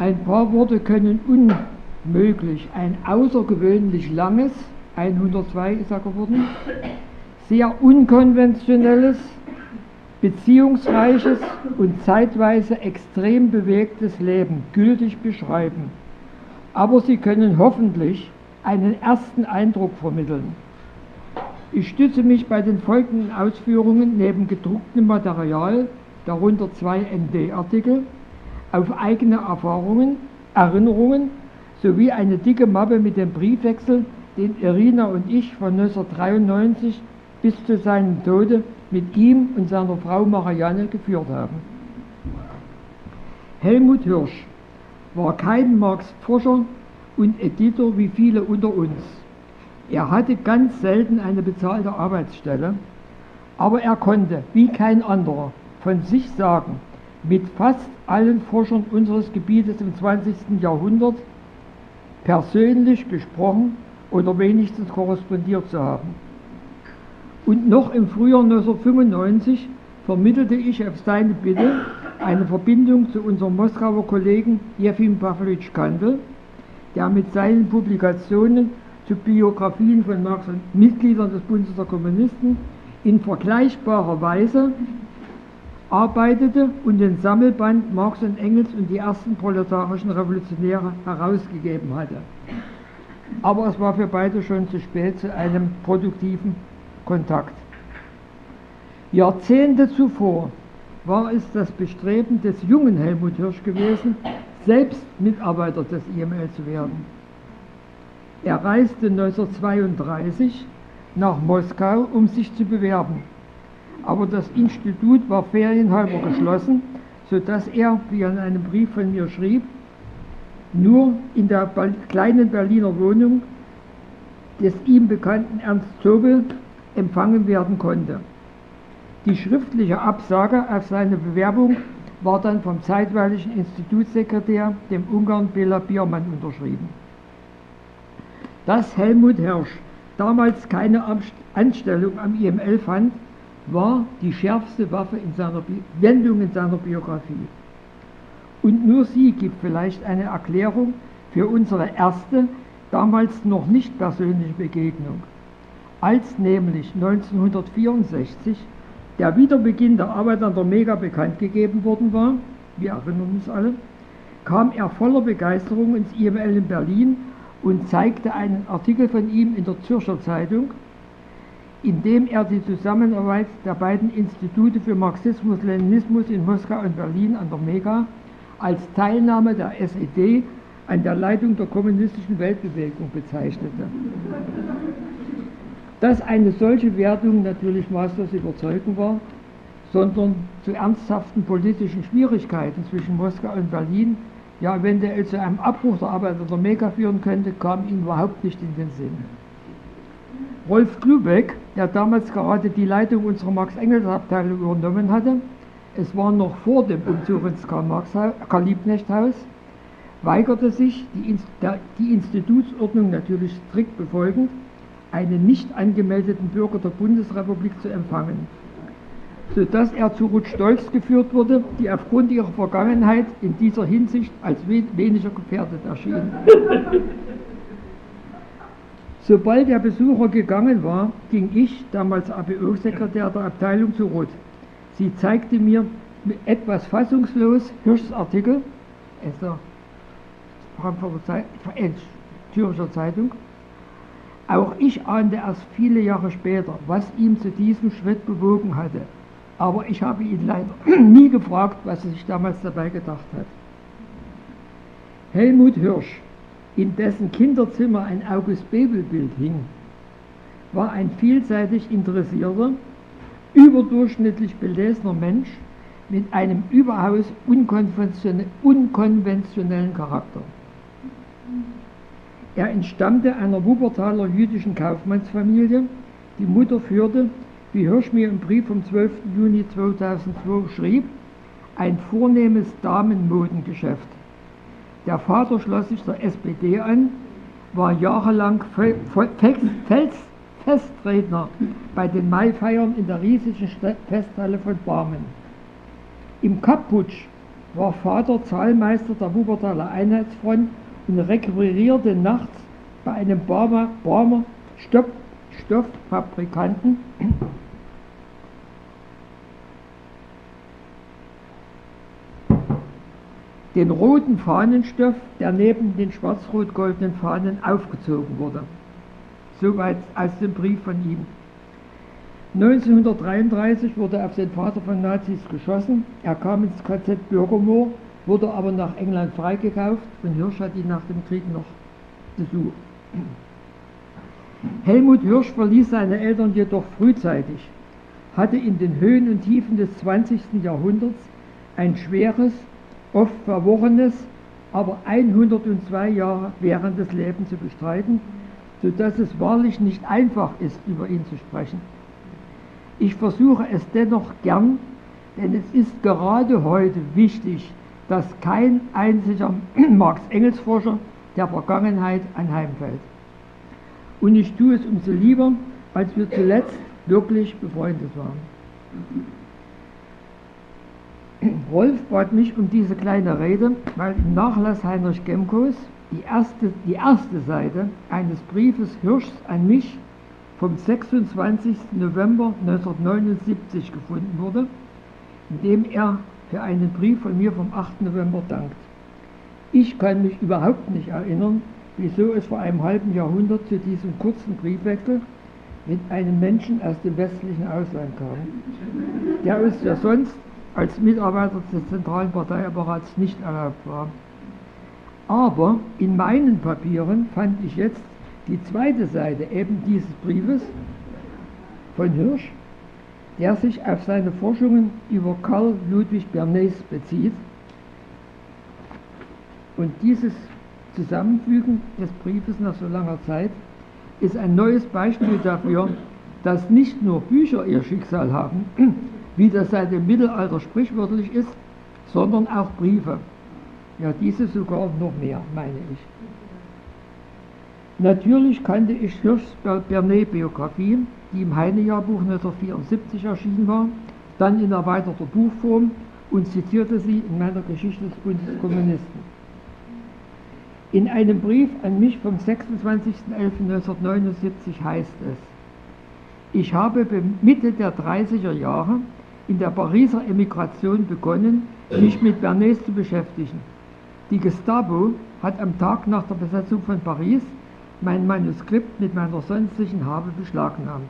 Ein paar Worte können unmöglich ein außergewöhnlich langes, 102 ist er geworden, sehr unkonventionelles, beziehungsreiches und zeitweise extrem bewegtes Leben gültig beschreiben. Aber sie können hoffentlich einen ersten Eindruck vermitteln. Ich stütze mich bei den folgenden Ausführungen neben gedrucktem Material, darunter zwei ND-Artikel, auf eigene Erfahrungen, Erinnerungen sowie eine dicke Mappe mit dem Briefwechsel, den Irina und ich von 1993 bis zu seinem Tode mit ihm und seiner Frau Marianne geführt haben. Helmut Hirsch war kein Marx-Forscher und Editor wie viele unter uns. Er hatte ganz selten eine bezahlte Arbeitsstelle, aber er konnte, wie kein anderer, von sich sagen, mit fast allen Forschern unseres Gebietes im 20. Jahrhundert persönlich gesprochen oder wenigstens korrespondiert zu haben. Und noch im Frühjahr 1995 vermittelte ich auf seine Bitte eine Verbindung zu unserem Moskauer Kollegen Jefim Pavlovich Kandel, der mit seinen Publikationen zu Biografien von Marx und Mitgliedern des Bundes der Kommunisten in vergleichbarer Weise arbeitete und den Sammelband Marx und Engels und die ersten proletarischen Revolutionäre herausgegeben hatte. Aber es war für beide schon zu spät zu einem produktiven Kontakt. Jahrzehnte zuvor war es das Bestreben des jungen Helmut Hirsch gewesen, selbst Mitarbeiter des IML zu werden. Er reiste 1932 nach Moskau, um sich zu bewerben. Aber das Institut war ferienhalber geschlossen, sodass er, wie er in einem Brief von mir schrieb, nur in der kleinen Berliner Wohnung des ihm bekannten Ernst Zobel empfangen werden konnte. Die schriftliche Absage auf seine Bewerbung war dann vom zeitweiligen Institutssekretär, dem Ungarn Bela Biermann, unterschrieben. Dass Helmut Hirsch damals keine Anstellung am IML fand, war die schärfste Waffe in seiner Wendung in seiner Biografie. Und nur sie gibt vielleicht eine Erklärung für unsere erste, damals noch nicht persönliche Begegnung. Als nämlich 1964 der Wiederbeginn der Arbeit an der Mega bekannt gegeben worden war, wir erinnern uns alle, kam er voller Begeisterung ins IML in Berlin und zeigte einen Artikel von ihm in der Zürcher Zeitung, in dem er die Zusammenarbeit der beiden Institute für Marxismus-Leninismus in Moskau und Berlin an der Mega als Teilnahme der SED an der Leitung der kommunistischen Weltbewegung bezeichnete. Dass eine solche Wertung natürlich maßlos überzeugend war, sondern zu ernsthaften politischen Schwierigkeiten zwischen Moskau und Berlin, ja eventuell zu einem Abbruch der Arbeit der Mega führen könnte, kam ihm überhaupt nicht in den Sinn. Rolf Klubeck, der damals gerade die Leitung unserer Marx-Engels-Abteilung übernommen hatte, es war noch vor dem Umzug ins Karl-Liebknecht-Haus, weigerte sich, die, Inst die Institutsordnung natürlich strikt befolgend, einen nicht angemeldeten Bürger der Bundesrepublik zu empfangen, sodass er zu Ruth Stolz geführt wurde, die aufgrund ihrer Vergangenheit in dieser Hinsicht als weniger gefährdet erschien. Sobald der Besucher gegangen war, ging ich, damals ABO-Sekretär der Abteilung, zu Ruth. Sie zeigte mir etwas fassungslos Hirschs Artikel, der Frankfurter Zeit, äh, Zürcher Zeitung, auch ich ahnte erst viele Jahre später, was ihn zu diesem Schritt bewogen hatte. Aber ich habe ihn leider nie gefragt, was er sich damals dabei gedacht hat. Helmut Hirsch, in dessen Kinderzimmer ein August Bebel-Bild hing, war ein vielseitig interessierter, überdurchschnittlich belesener Mensch mit einem überaus unkonventionellen Charakter. Er entstammte einer Wuppertaler jüdischen Kaufmannsfamilie. Die Mutter führte, wie Hirsch mir im Brief vom 12. Juni 2002 schrieb, ein vornehmes Damenmodengeschäft. Der Vater schloss sich der SPD an, war jahrelang Festredner bei den Maifeiern in der riesigen Festhalle von Barmen. Im Kapputsch war Vater Zahlmeister der Wuppertaler Einheitsfront und requirierte nachts bei einem Barmer, Barmer Stoff, Stofffabrikanten den roten Fahnenstoff, der neben den schwarz-rot-goldenen Fahnen aufgezogen wurde. Soweit aus dem Brief von ihm. 1933 wurde auf den Vater von Nazis geschossen. Er kam ins KZ Bürgermoor, wurde aber nach England freigekauft und Hirsch hat ihn nach dem Krieg noch besucht. Helmut Hirsch verließ seine Eltern jedoch frühzeitig, hatte in den Höhen und Tiefen des 20. Jahrhunderts ein schweres, oft verworrenes, aber 102 Jahre währendes Leben zu bestreiten, sodass es wahrlich nicht einfach ist, über ihn zu sprechen. Ich versuche es dennoch gern, denn es ist gerade heute wichtig, dass kein einziger Marx-Engels-Forscher der Vergangenheit anheimfällt. Und ich tue es umso lieber, als wir zuletzt wirklich befreundet waren. Rolf bat mich um diese kleine Rede, weil im Nachlass Heinrich Gemkos die erste, die erste Seite eines Briefes Hirschs an mich vom 26. November 1979 gefunden wurde, in dem er für einen Brief von mir vom 8. November dankt. Ich kann mich überhaupt nicht erinnern, wieso es vor einem halben Jahrhundert zu diesem kurzen Briefwechsel mit einem Menschen aus dem westlichen Ausland kam, der uns ja sonst als Mitarbeiter des zentralen Parteiapparats nicht erlaubt war. Aber in meinen Papieren fand ich jetzt die zweite Seite eben dieses Briefes von Hirsch, der sich auf seine Forschungen über Karl Ludwig Bernays bezieht. Und dieses Zusammenfügen des Briefes nach so langer Zeit ist ein neues Beispiel dafür, dass nicht nur Bücher ihr Schicksal haben, wie das seit dem Mittelalter sprichwörtlich ist, sondern auch Briefe. Ja, diese sogar noch mehr, meine ich. Natürlich kannte ich Hirschs Bernet-Biografie, die im Heine-Jahrbuch 1974 erschienen war, dann in erweiterter Buchform und zitierte sie in meiner Geschichte des Bundes Kommunisten. In einem Brief an mich vom 26.11.1979 heißt es, ich habe Mitte der 30er Jahre in der Pariser Emigration begonnen, mich mit Bernays zu beschäftigen. Die Gestapo hat am Tag nach der Besetzung von Paris mein Manuskript mit meiner sonstigen Habe beschlagnahmt.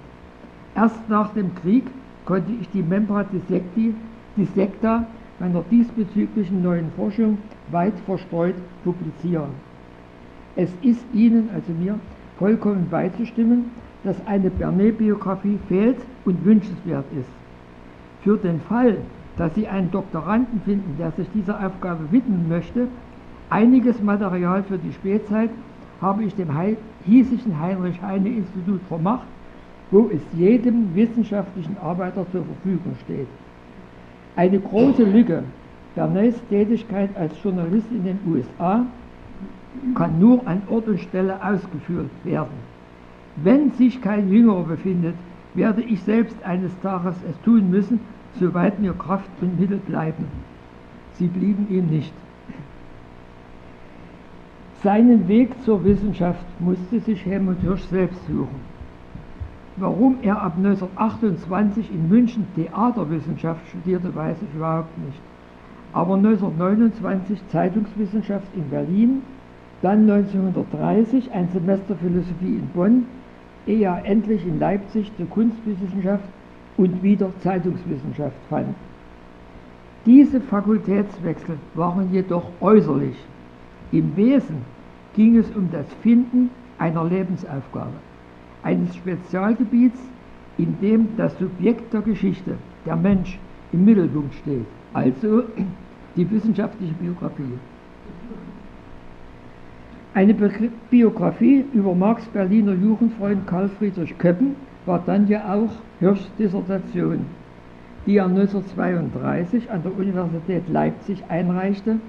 Erst nach dem Krieg konnte ich die Membra Dissecti, Dissecta meiner diesbezüglichen neuen Forschung weit verstreut publizieren. Es ist Ihnen, also mir, vollkommen beizustimmen, dass eine Bernet-Biografie fehlt und wünschenswert ist. Für den Fall, dass Sie einen Doktoranden finden, der sich dieser Aufgabe widmen möchte, einiges Material für die Spätzeit habe ich dem hiesigen Heinrich-Heine-Institut vermacht, wo es jedem wissenschaftlichen Arbeiter zur Verfügung steht. Eine große Lücke Bernays Tätigkeit als Journalist in den USA kann nur an Ort und Stelle ausgeführt werden. Wenn sich kein Jüngerer befindet, werde ich selbst eines Tages es tun müssen, soweit mir Kraft und Mittel bleiben. Sie blieben ihm nicht. Seinen Weg zur Wissenschaft musste sich Helmut Hirsch selbst suchen. Warum er ab 1928 in München Theaterwissenschaft studierte, weiß ich überhaupt nicht. Aber 1929 Zeitungswissenschaft in Berlin, dann 1930 ein Semester Philosophie in Bonn, er endlich in Leipzig zur Kunstwissenschaft und wieder Zeitungswissenschaft fand. Diese Fakultätswechsel waren jedoch äußerlich im Wesen ging es um das Finden einer Lebensaufgabe, eines Spezialgebiets, in dem das Subjekt der Geschichte, der Mensch, im Mittelpunkt steht, also die wissenschaftliche Biografie. Eine Biografie über Marx Berliner Jugendfreund Karl Friedrich Köppen war dann ja auch Hirschs Dissertation, die er 1932 an der Universität Leipzig einreichte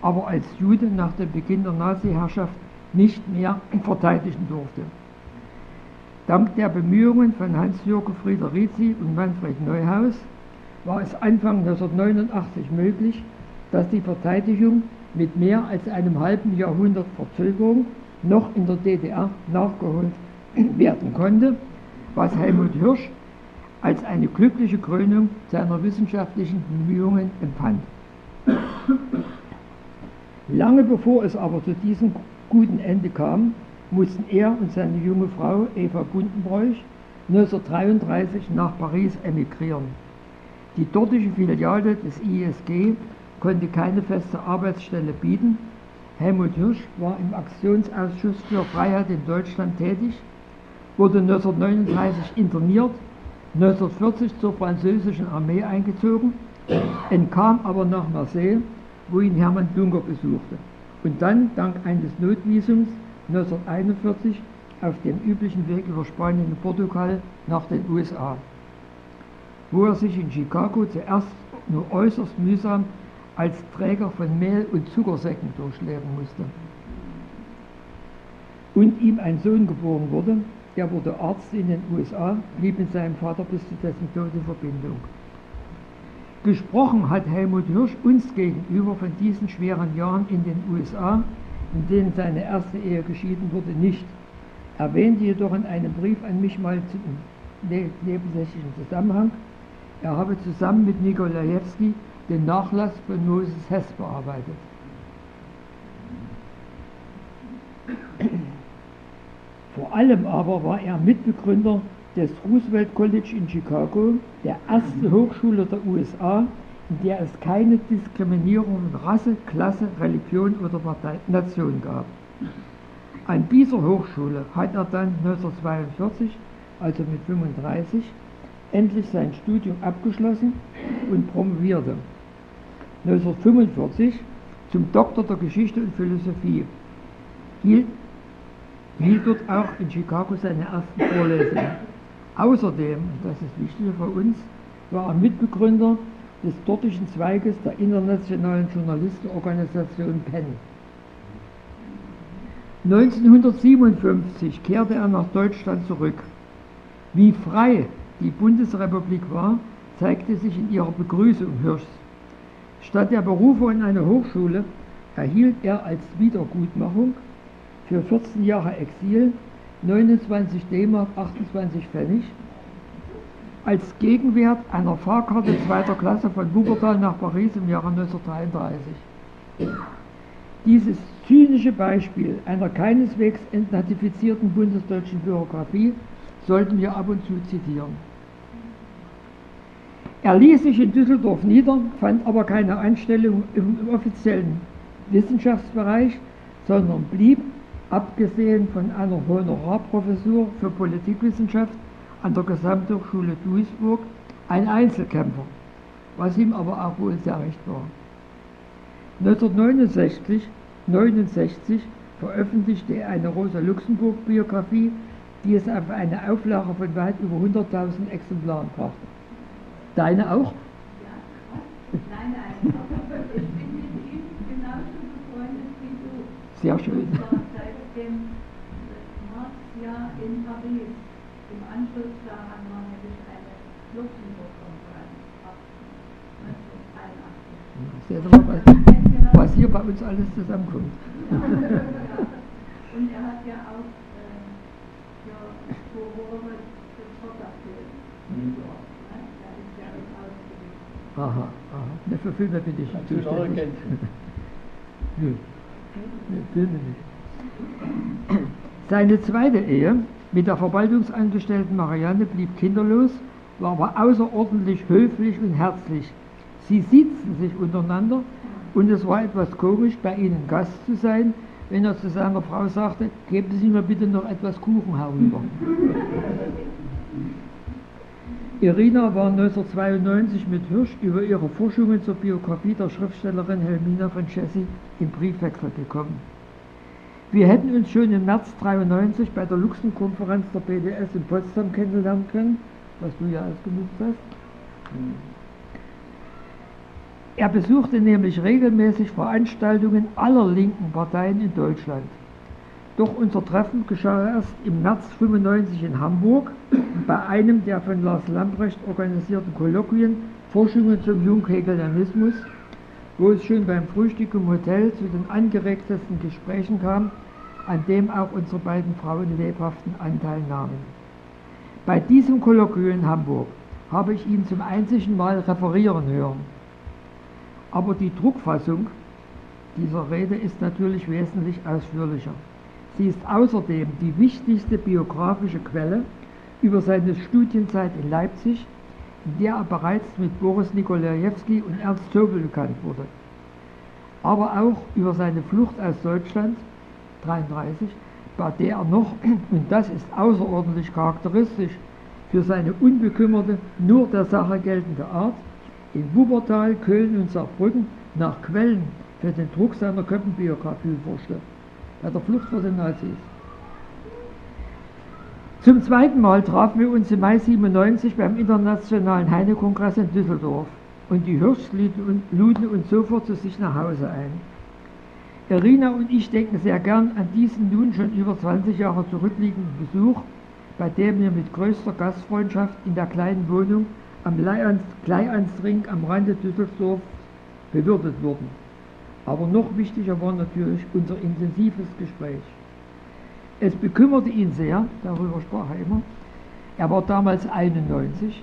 aber als Jude nach dem Beginn der Nazi-Herrschaft nicht mehr verteidigen durfte. Dank der Bemühungen von Hans-Jürgen Friederizi und Manfred Neuhaus war es Anfang 1989 möglich, dass die Verteidigung mit mehr als einem halben Jahrhundert Verzögerung noch in der DDR nachgeholt werden konnte, was Helmut Hirsch als eine glückliche Krönung seiner wissenschaftlichen Bemühungen empfand. Lange bevor es aber zu diesem guten Ende kam, mussten er und seine junge Frau Eva Bundenbräuch 1933 nach Paris emigrieren. Die dortige Filiale des ISG konnte keine feste Arbeitsstelle bieten. Helmut Hirsch war im Aktionsausschuss für Freiheit in Deutschland tätig, wurde 1939 interniert, 1940 zur französischen Armee eingezogen, entkam aber nach Marseille, wo ihn Hermann Juncker besuchte und dann dank eines Notvisums 1941 auf dem üblichen Weg über Spanien und Portugal nach den USA, wo er sich in Chicago zuerst nur äußerst mühsam als Träger von Mehl- und Zuckersäcken durchleben musste. Und ihm ein Sohn geboren wurde, er wurde Arzt in den USA, blieb mit seinem Vater bis zu dessen Tod in Verbindung. Gesprochen hat Helmut Hirsch uns gegenüber von diesen schweren Jahren in den USA, in denen seine erste Ehe geschieden wurde, nicht. Erwähnte jedoch in einem Brief an mich mal im nebensächlichen Zusammenhang, er habe zusammen mit Nikolajewski den Nachlass von Moses Hess bearbeitet. Vor allem aber war er Mitbegründer des Roosevelt College in Chicago, der erste Hochschule der USA, in der es keine Diskriminierung in Rasse, Klasse, Religion oder Nation gab. An dieser Hochschule hat er dann 1942, also mit 35, endlich sein Studium abgeschlossen und promovierte. 1945 zum Doktor der Geschichte und Philosophie. Hielt, hielt dort auch in Chicago seine ersten Vorlesungen. Außerdem, und das ist wichtig für uns, war er Mitbegründer des dortigen Zweiges der internationalen Journalistenorganisation PEN. 1957 kehrte er nach Deutschland zurück. Wie frei die Bundesrepublik war, zeigte sich in ihrer Begrüßung Hirschs. Statt der Berufung in eine Hochschule erhielt er als Wiedergutmachung für 14 Jahre Exil 29 D-Mark 28 Pfennig als Gegenwert einer Fahrkarte zweiter Klasse von Wuppertal nach Paris im Jahre 1933. Dieses zynische Beispiel einer keineswegs entnatifizierten bundesdeutschen Bürokratie sollten wir ab und zu zitieren. Er ließ sich in Düsseldorf nieder, fand aber keine Anstellung im offiziellen Wissenschaftsbereich, sondern blieb, abgesehen von einer Honorarprofessur für Politikwissenschaft an der Gesamthochschule Duisburg, ein Einzelkämpfer, was ihm aber auch wohl sehr recht war. 1969 69 veröffentlichte er eine Rosa-Luxemburg-Biografie, die es auf eine Auflage von weit über 100.000 Exemplaren brachte. Deine auch? Ja. Nein, nein. Ich bin mit ihm genauso befreundet wie du. Sehr schön. Seit dem Märzjahr in Paris. Im Anschluss daran war nämlich eine Luxemburg-Konferenz ab 1983. Seht ihr mal, was, hier bei uns alles zusammenkommt. Und er hat ja auch äh, für Furore das Schotterfilm. Er ist ja im Ausgewiesen. Aha, aha. Ne, für Filme bin ich nicht zuständig. Nö. Filme nicht. Seine zweite Ehe mit der Verwaltungsangestellten Marianne blieb kinderlos, war aber außerordentlich höflich und herzlich. Sie siezten sich untereinander und es war etwas komisch, bei ihnen Gast zu sein, wenn er zu seiner Frau sagte, geben Sie mir bitte noch etwas Kuchen herüber. Irina war 1992 mit Hirsch über ihre Forschungen zur Biografie der Schriftstellerin Helmina von Chessy in Briefwechsel gekommen. Wir hätten uns schon im März 1993 bei der Luxemkonferenz der BDS in Potsdam kennenlernen können, was du ja ausgenutzt hast. Er besuchte nämlich regelmäßig Veranstaltungen aller linken Parteien in Deutschland. Doch unser Treffen geschah erst im März 1995 in Hamburg bei einem der von Lars Lambrecht organisierten Kolloquien Forschungen zum Junghegelianismus, wo es schon beim Frühstück im Hotel zu den angeregtesten Gesprächen kam, an dem auch unsere beiden Frauen lebhaften Anteil nahmen. Bei diesem Kolloquium in Hamburg habe ich ihn zum einzigen Mal referieren hören. Aber die Druckfassung dieser Rede ist natürlich wesentlich ausführlicher. Sie ist außerdem die wichtigste biografische Quelle über seine Studienzeit in Leipzig, in der er bereits mit Boris Nikolajewski und Ernst Zobel bekannt wurde. Aber auch über seine Flucht aus Deutschland 1933, bei der er noch, und das ist außerordentlich charakteristisch für seine unbekümmerte, nur der Sache geltende Art, in Wuppertal, Köln und Saarbrücken nach Quellen für den Druck seiner Köppenbiografie forschte, bei der Flucht vor den Nazis. Zum zweiten Mal trafen wir uns im Mai 97 beim Internationalen Heine-Kongress in Düsseldorf und die Hirschs luden uns sofort zu sich nach Hause ein. Irina und ich denken sehr gern an diesen nun schon über 20 Jahre zurückliegenden Besuch, bei dem wir mit größter Gastfreundschaft in der kleinen Wohnung am Kleianstring am Rande Düsseldorf bewirtet wurden. Aber noch wichtiger war natürlich unser intensives Gespräch. Es bekümmerte ihn sehr, darüber sprach er immer, er war damals 91,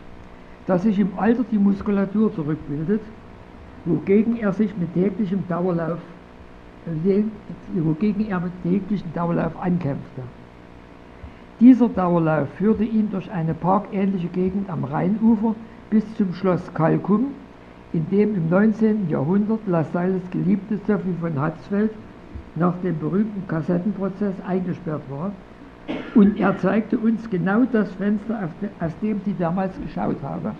dass sich im Alter die Muskulatur zurückbildet, wogegen er sich mit täglichem Dauerlauf, wogegen er mit täglichem Dauerlauf ankämpfte. Dieser Dauerlauf führte ihn durch eine parkähnliche Gegend am Rheinufer bis zum Schloss Kalkum, in dem im 19. Jahrhundert Lassalles geliebte Sophie von Hatzfeld nach dem berühmten Kassettenprozess eingesperrt war. Und er zeigte uns genau das Fenster, aus dem sie damals geschaut habe.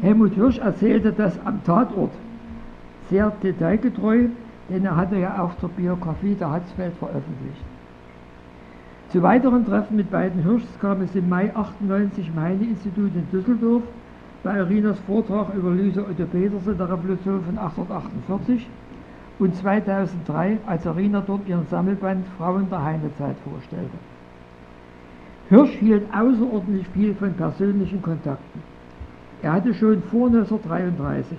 Helmut Hirsch erzählte das am Tatort sehr detailgetreu, denn er hatte ja auch zur Biografie der Hatzfeld veröffentlicht. Zu weiteren Treffen mit beiden Hirschs kam es im Mai 98 im Heine-Institut in Düsseldorf bei Irinas Vortrag über Lyse Otto Petersen der Revolution von 1848 und 2003, als Irina dort ihren Sammelband Frauen der Heinezeit vorstellte. Hirsch hielt außerordentlich viel von persönlichen Kontakten. Er hatte schon vor 1933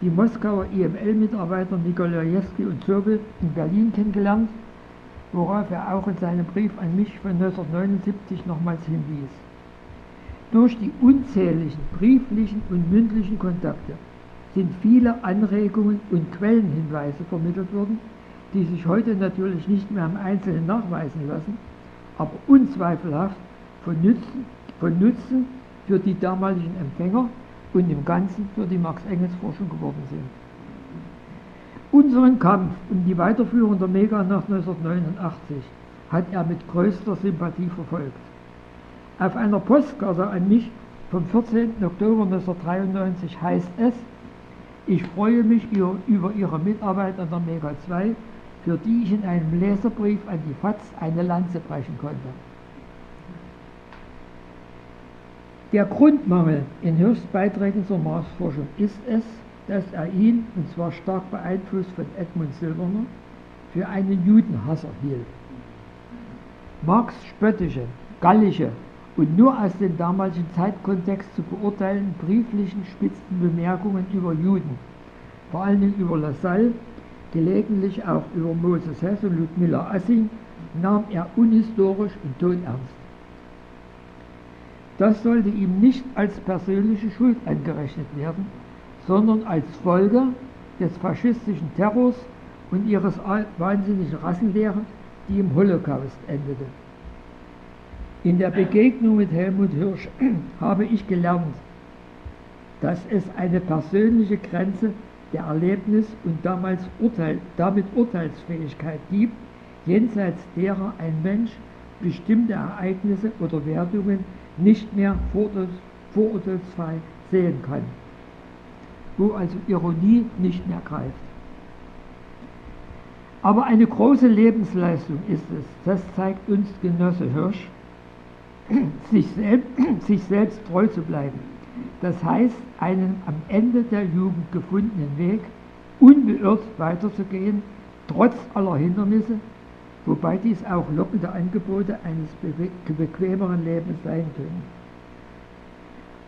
die Moskauer IML-Mitarbeiter Nikolajewski und Zobel in Berlin kennengelernt worauf er auch in seinem Brief an mich von 1979 nochmals hinwies. Durch die unzähligen brieflichen und mündlichen Kontakte sind viele Anregungen und Quellenhinweise vermittelt worden, die sich heute natürlich nicht mehr im Einzelnen nachweisen lassen, aber unzweifelhaft von Nutzen, von Nutzen für die damaligen Empfänger und im Ganzen für die Marx-Engels-Forschung geworden sind. Unseren Kampf um die Weiterführung der Mega nach 1989 hat er mit größter Sympathie verfolgt. Auf einer Postkarte an mich vom 14. Oktober 1993 heißt es, ich freue mich über Ihre Mitarbeit an der Mega 2, für die ich in einem Leserbrief an die FAZ eine Lanze brechen konnte. Der Grundmangel in Höchstbeiträgen zur Marsforschung ist es, dass er ihn, und zwar stark beeinflusst von Edmund Silberner, für einen Judenhasser hielt. Marx spöttische, gallische und nur aus dem damaligen Zeitkontext zu beurteilen brieflichen spitzen Bemerkungen über Juden, vor allen Dingen über Lassalle, gelegentlich auch über Moses Hess und Ludmilla Assing, nahm er unhistorisch und tonernst. Das sollte ihm nicht als persönliche Schuld angerechnet werden, sondern als Folge des faschistischen Terrors und ihres wahnsinnigen Rassenlehre, die im Holocaust endete. In der Begegnung mit Helmut Hirsch habe ich gelernt, dass es eine persönliche Grenze der Erlebnis und damals Urteil, damit Urteilsfähigkeit gibt, jenseits derer ein Mensch bestimmte Ereignisse oder Wertungen nicht mehr vorurteilsfrei sehen kann wo also Ironie nicht mehr greift. Aber eine große Lebensleistung ist es, das zeigt uns Genosse Hirsch, sich selbst, sich selbst treu zu bleiben. Das heißt, einen am Ende der Jugend gefundenen Weg unbeirrt weiterzugehen, trotz aller Hindernisse, wobei dies auch lockende Angebote eines bequemeren Lebens sein können.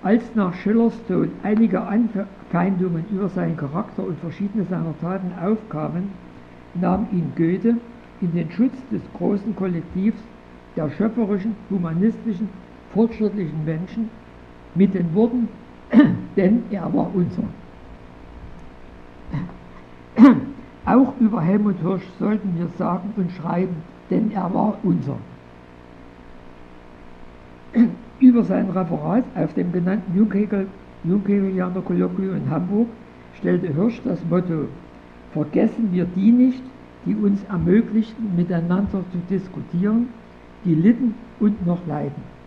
Als nach Schillers Tod einige Anfeindungen über seinen Charakter und verschiedene seiner Taten aufkamen, nahm ihn Goethe in den Schutz des großen Kollektivs der schöpferischen, humanistischen, fortschrittlichen Menschen mit den Worten, denn er war unser. Auch über Helmut Hirsch sollten wir sagen und schreiben, denn er war unser. Über sein Referat auf dem genannten Junghegelianer Kolloquium in Hamburg stellte Hirsch das Motto, vergessen wir die nicht, die uns ermöglichten, miteinander zu diskutieren, die litten und noch leiden.